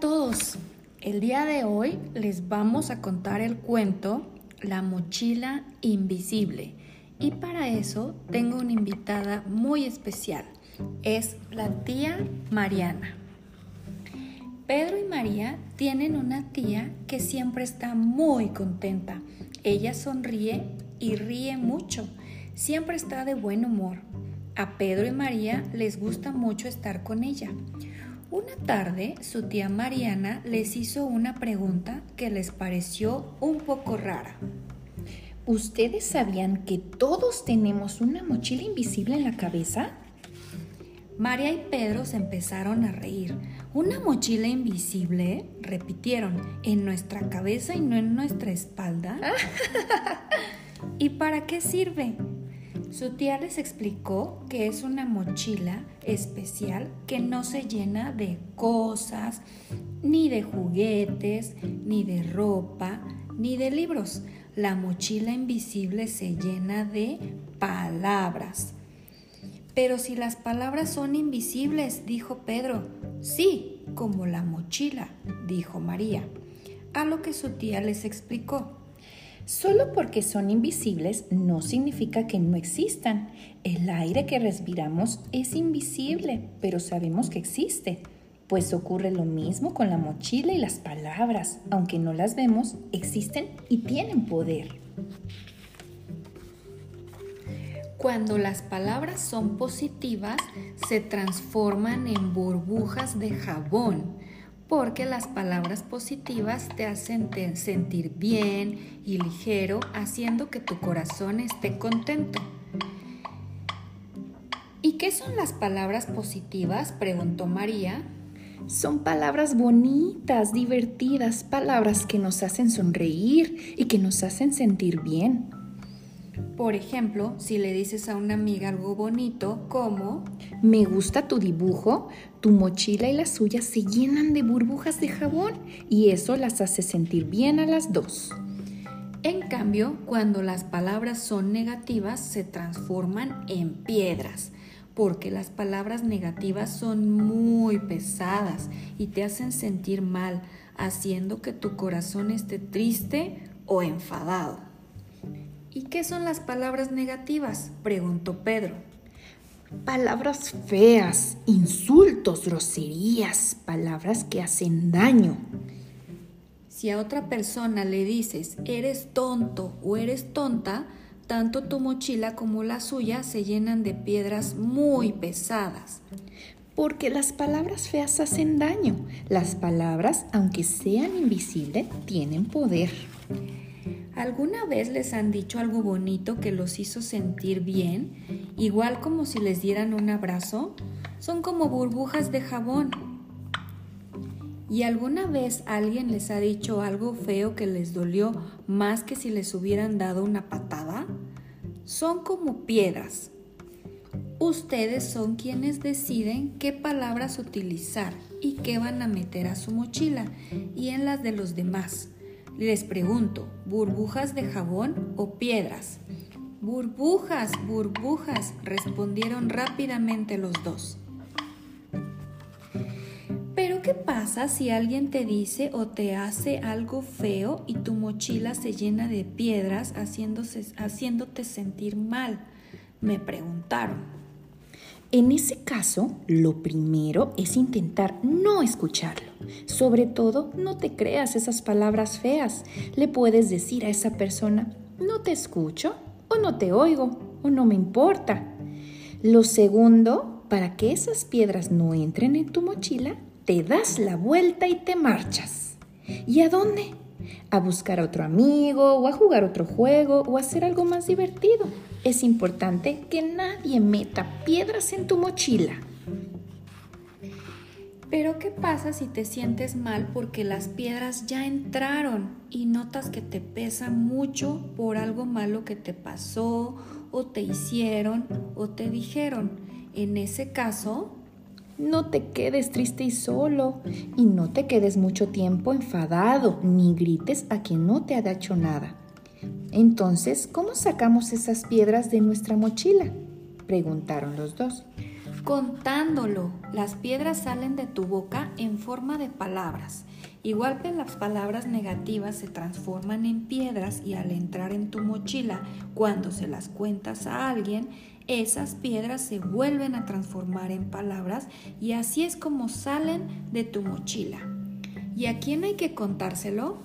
todos. El día de hoy les vamos a contar el cuento La mochila invisible. Y para eso tengo una invitada muy especial. Es la tía Mariana. Pedro y María tienen una tía que siempre está muy contenta. Ella sonríe y ríe mucho. Siempre está de buen humor. A Pedro y María les gusta mucho estar con ella. Una tarde su tía Mariana les hizo una pregunta que les pareció un poco rara. ¿Ustedes sabían que todos tenemos una mochila invisible en la cabeza? María y Pedro se empezaron a reír. ¿Una mochila invisible? repitieron, ¿en nuestra cabeza y no en nuestra espalda? ¿Y para qué sirve? Su tía les explicó que es una mochila especial que no se llena de cosas, ni de juguetes, ni de ropa, ni de libros. La mochila invisible se llena de palabras. Pero si las palabras son invisibles, dijo Pedro. Sí, como la mochila, dijo María. A lo que su tía les explicó. Solo porque son invisibles no significa que no existan. El aire que respiramos es invisible, pero sabemos que existe. Pues ocurre lo mismo con la mochila y las palabras. Aunque no las vemos, existen y tienen poder. Cuando las palabras son positivas, se transforman en burbujas de jabón porque las palabras positivas te hacen sentir bien y ligero, haciendo que tu corazón esté contento. ¿Y qué son las palabras positivas? preguntó María. Son palabras bonitas, divertidas, palabras que nos hacen sonreír y que nos hacen sentir bien. Por ejemplo, si le dices a una amiga algo bonito como Me gusta tu dibujo, tu mochila y la suya se llenan de burbujas de jabón y eso las hace sentir bien a las dos. En cambio, cuando las palabras son negativas se transforman en piedras, porque las palabras negativas son muy pesadas y te hacen sentir mal, haciendo que tu corazón esté triste o enfadado. ¿Y qué son las palabras negativas? preguntó Pedro. Palabras feas, insultos, groserías, palabras que hacen daño. Si a otra persona le dices eres tonto o eres tonta, tanto tu mochila como la suya se llenan de piedras muy pesadas. Porque las palabras feas hacen daño. Las palabras, aunque sean invisibles, tienen poder. ¿Alguna vez les han dicho algo bonito que los hizo sentir bien, igual como si les dieran un abrazo? Son como burbujas de jabón. ¿Y alguna vez alguien les ha dicho algo feo que les dolió más que si les hubieran dado una patada? Son como piedras. Ustedes son quienes deciden qué palabras utilizar y qué van a meter a su mochila y en las de los demás. Les pregunto, ¿burbujas de jabón o piedras? Burbujas, burbujas, respondieron rápidamente los dos. Pero ¿qué pasa si alguien te dice o te hace algo feo y tu mochila se llena de piedras haciéndote sentir mal? Me preguntaron. En ese caso, lo primero es intentar no escucharlo. Sobre todo, no te creas esas palabras feas. Le puedes decir a esa persona, no te escucho, o no te oigo, o no me importa. Lo segundo, para que esas piedras no entren en tu mochila, te das la vuelta y te marchas. ¿Y a dónde? A buscar a otro amigo, o a jugar otro juego, o a hacer algo más divertido es importante que nadie meta piedras en tu mochila. Pero ¿qué pasa si te sientes mal porque las piedras ya entraron y notas que te pesa mucho por algo malo que te pasó o te hicieron o te dijeron? En ese caso, no te quedes triste y solo y no te quedes mucho tiempo enfadado ni grites a quien no te ha hecho nada. Entonces, ¿cómo sacamos esas piedras de nuestra mochila? Preguntaron los dos. Contándolo, las piedras salen de tu boca en forma de palabras. Igual que las palabras negativas se transforman en piedras y al entrar en tu mochila, cuando se las cuentas a alguien, esas piedras se vuelven a transformar en palabras y así es como salen de tu mochila. ¿Y a quién hay que contárselo?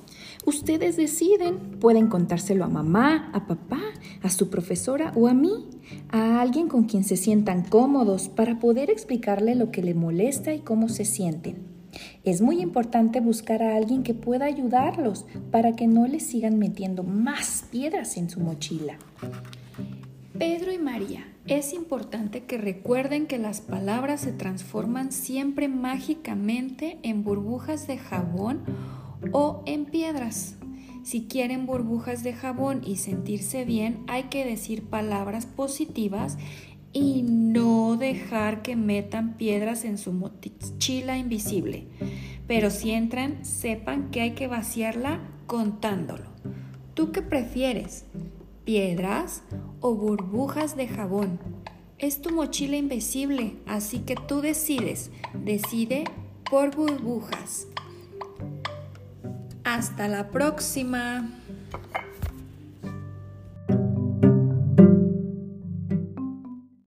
Ustedes deciden. Pueden contárselo a mamá, a papá, a su profesora o a mí, a alguien con quien se sientan cómodos para poder explicarle lo que le molesta y cómo se sienten. Es muy importante buscar a alguien que pueda ayudarlos para que no les sigan metiendo más piedras en su mochila. Pedro y María, es importante que recuerden que las palabras se transforman siempre mágicamente en burbujas de jabón o en piedras. Si quieren burbujas de jabón y sentirse bien, hay que decir palabras positivas y no dejar que metan piedras en su mochila invisible. Pero si entran, sepan que hay que vaciarla contándolo. ¿Tú qué prefieres? ¿Piedras o burbujas de jabón? Es tu mochila invisible, así que tú decides. Decide por burbujas. Hasta la próxima.